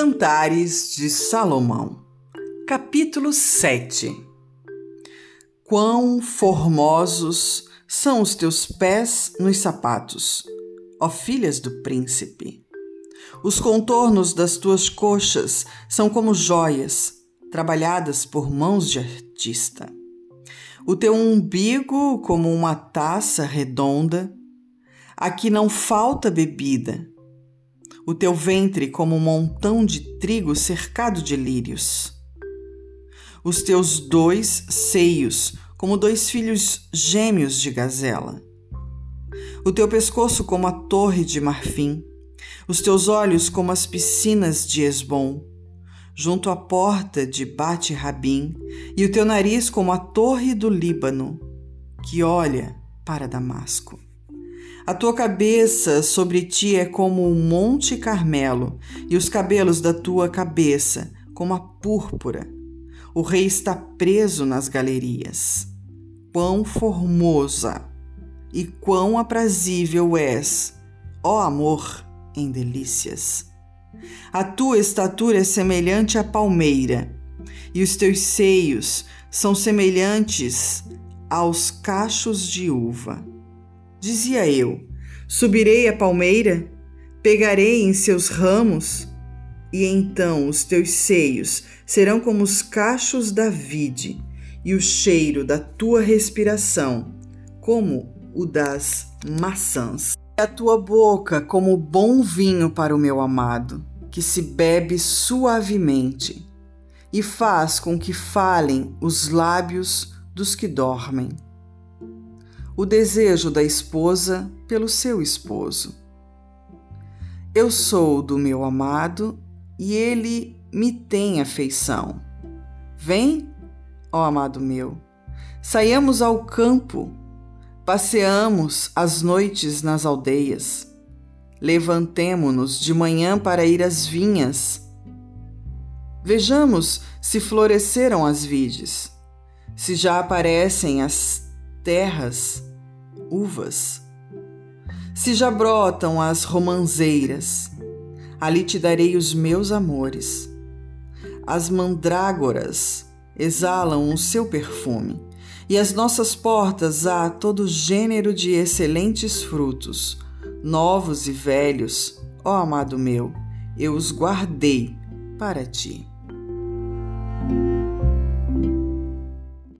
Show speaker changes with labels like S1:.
S1: Cantares de Salomão, capítulo 7 Quão formosos são os teus pés nos sapatos, ó filhas do príncipe! Os contornos das tuas coxas são como joias, trabalhadas por mãos de artista. O teu umbigo como uma taça redonda, aqui não falta bebida o teu ventre como um montão de trigo cercado de lírios. Os teus dois seios como dois filhos gêmeos de gazela. O teu pescoço como a torre de marfim, os teus olhos como as piscinas de Esbom, junto à porta de Bate Rabim, e o teu nariz como a torre do Líbano, que olha para Damasco. A tua cabeça sobre ti é como o monte Carmelo, e os cabelos da tua cabeça como a púrpura. O rei está preso nas galerias. Quão formosa e quão aprazível és, ó amor em delícias. A tua estatura é semelhante à palmeira, e os teus seios são semelhantes aos cachos de uva. Dizia eu: Subirei a palmeira, pegarei em seus ramos, e então os teus seios serão como os cachos da vide, e o cheiro da tua respiração, como o das maçãs. A tua boca como bom vinho para o meu amado, que se bebe suavemente, e faz com que falem os lábios dos que dormem o desejo da esposa pelo seu esposo. Eu sou do meu amado e ele me tem afeição. Vem, ó amado meu, saiamos ao campo, passeamos as noites nas aldeias, levantemo-nos de manhã para ir às vinhas. Vejamos se floresceram as vides, se já aparecem as terras uvas. Se já brotam as romanzeiras, ali te darei os meus amores. As mandrágoras exalam o seu perfume, e às nossas portas há todo gênero de excelentes frutos, novos e velhos, ó amado meu, eu os guardei para ti.